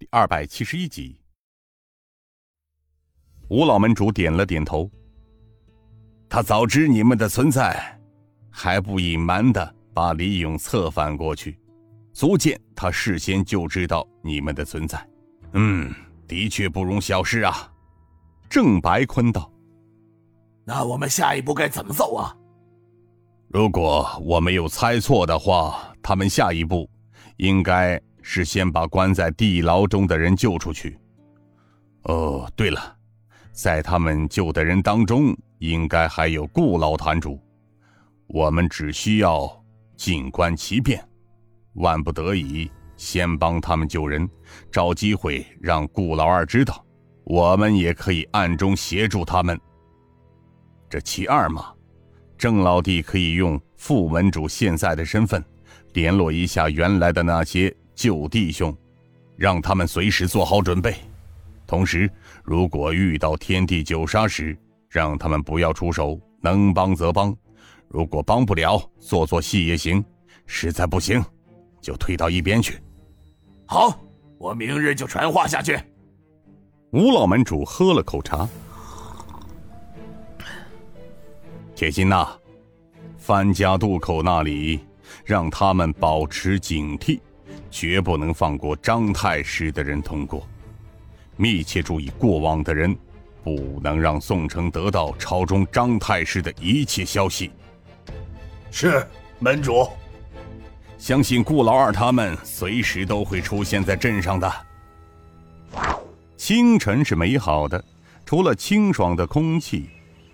第二百七十一集。吴老门主点了点头。他早知你们的存在，还不隐瞒的把李勇策反过去，足见他事先就知道你们的存在。嗯，的确不容小视啊。郑白坤道：“那我们下一步该怎么走啊？”如果我没有猜错的话，他们下一步应该是先把关在地牢中的人救出去。哦，对了，在他们救的人当中，应该还有顾老坛主。我们只需要静观其变，万不得已先帮他们救人，找机会让顾老二知道，我们也可以暗中协助他们。这其二嘛。郑老弟可以用副门主现在的身份，联络一下原来的那些旧弟兄，让他们随时做好准备。同时，如果遇到天地九杀时，让他们不要出手，能帮则帮。如果帮不了，做做戏也行。实在不行，就退到一边去。好，我明日就传话下去。吴老门主喝了口茶。铁心呐，范家渡口那里，让他们保持警惕，绝不能放过张太师的人通过。密切注意过往的人，不能让宋城得到朝中张太师的一切消息。是门主，相信顾老二他们随时都会出现在镇上的。清晨是美好的，除了清爽的空气。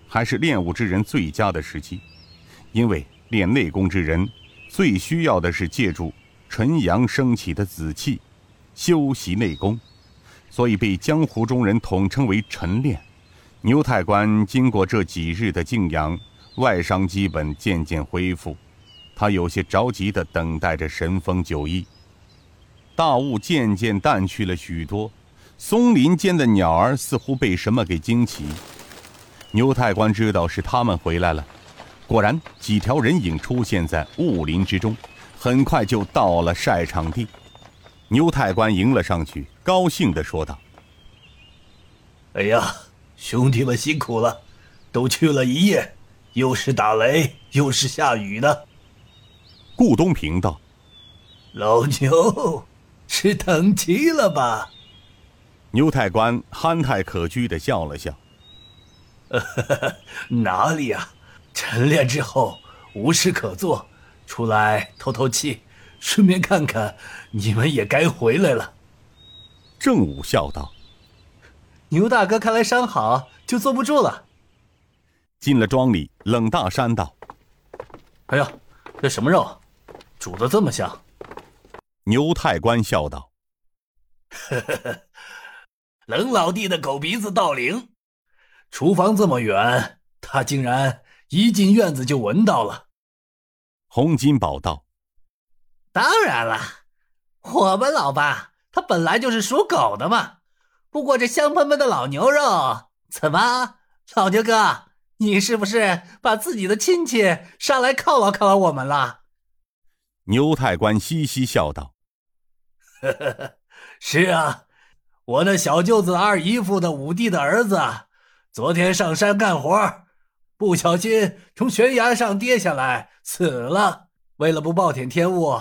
还是练武之人最佳的时机，因为练内功之人最需要的是借助纯阳升起的紫气修习内功，所以被江湖中人统称为晨练。牛太官经过这几日的静养，外伤基本渐渐恢复，他有些着急地等待着神风九翼。大雾渐渐淡去了许多，松林间的鸟儿似乎被什么给惊起。牛太官知道是他们回来了，果然几条人影出现在雾林之中，很快就到了晒场地。牛太官迎了上去，高兴的说道：“哎呀，兄弟们辛苦了，都去了一夜，又是打雷又是下雨的。”顾东平道：“老牛是等急了吧？”牛太官憨态可掬的笑了笑。哪里呀？晨练之后无事可做，出来透透气，顺便看看你们也该回来了。正午笑道：“牛大哥看来伤好，就坐不住了。”进了庄里，冷大山道：“哎呀，这什么肉，煮的这么香？”牛太官笑道：“呵呵呵，冷老弟的狗鼻子到灵。”厨房这么远，他竟然一进院子就闻到了。洪金宝道：“当然了，我们老爸他本来就是属狗的嘛。不过这香喷喷的老牛肉，怎么，老牛哥，你是不是把自己的亲戚上来犒劳犒劳我们了？”牛太官嘻嘻笑道：“呵呵呵，是啊，我那小舅子二姨夫的五弟的儿子。”昨天上山干活，不小心从悬崖上跌下来，死了。为了不暴殄天物，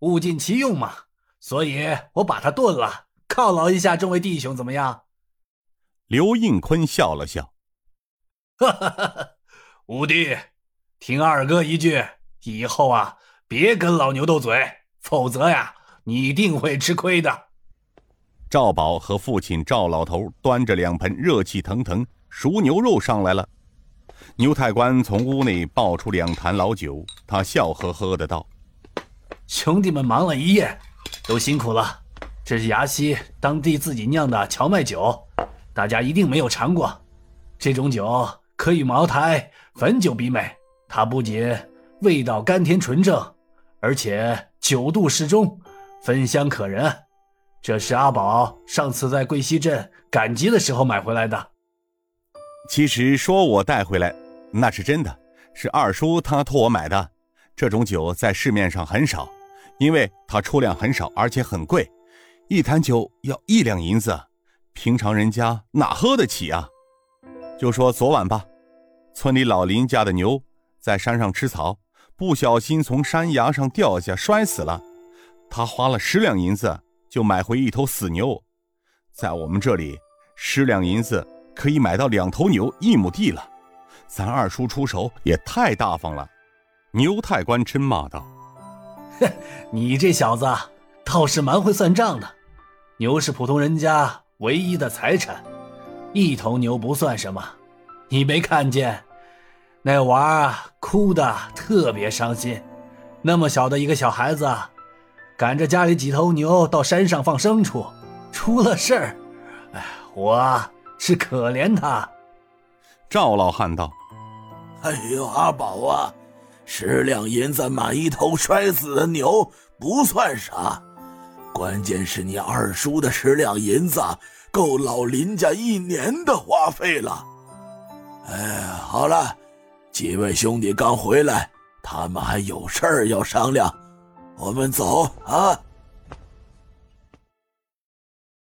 物尽其用嘛，所以我把它炖了，犒劳一下众位弟兄，怎么样？刘应坤笑了笑，哈哈哈哈五弟，听二哥一句，以后啊，别跟老牛斗嘴，否则呀，你一定会吃亏的。赵宝和父亲赵老头端着两盆热气腾腾。熟牛肉上来了，牛太官从屋内抱出两坛老酒，他笑呵呵的道：“兄弟们忙了一夜，都辛苦了。这是崖西当地自己酿的荞麦酒，大家一定没有尝过。这种酒可与茅台、汾酒比美，它不仅味道甘甜纯正，而且酒度适中，芬香可人。这是阿宝上次在桂溪镇赶集的时候买回来的。”其实说我带回来，那是真的，是二叔他托我买的。这种酒在市面上很少，因为它出量很少，而且很贵。一坛酒要一两银子，平常人家哪喝得起啊？就说昨晚吧，村里老林家的牛在山上吃草，不小心从山崖上掉下，摔死了。他花了十两银子就买回一头死牛，在我们这里，十两银子可以买到两头牛一亩地了。咱二叔出手也太大方了。牛太官嗔骂道：“哼，你这小子倒是蛮会算账的。牛是普通人家唯一的财产，一头牛不算什么。你没看见那娃哭的特别伤心，那么小的一个小孩子。”赶着家里几头牛到山上放牲畜，出了事儿，哎，我是可怜他。赵老汉道：“哎呦，阿宝啊，十两银子买一头摔死的牛不算啥，关键是你二叔的十两银子够老林家一年的花费了。哎，好了，几位兄弟刚回来，他们还有事儿要商量。”我们走啊！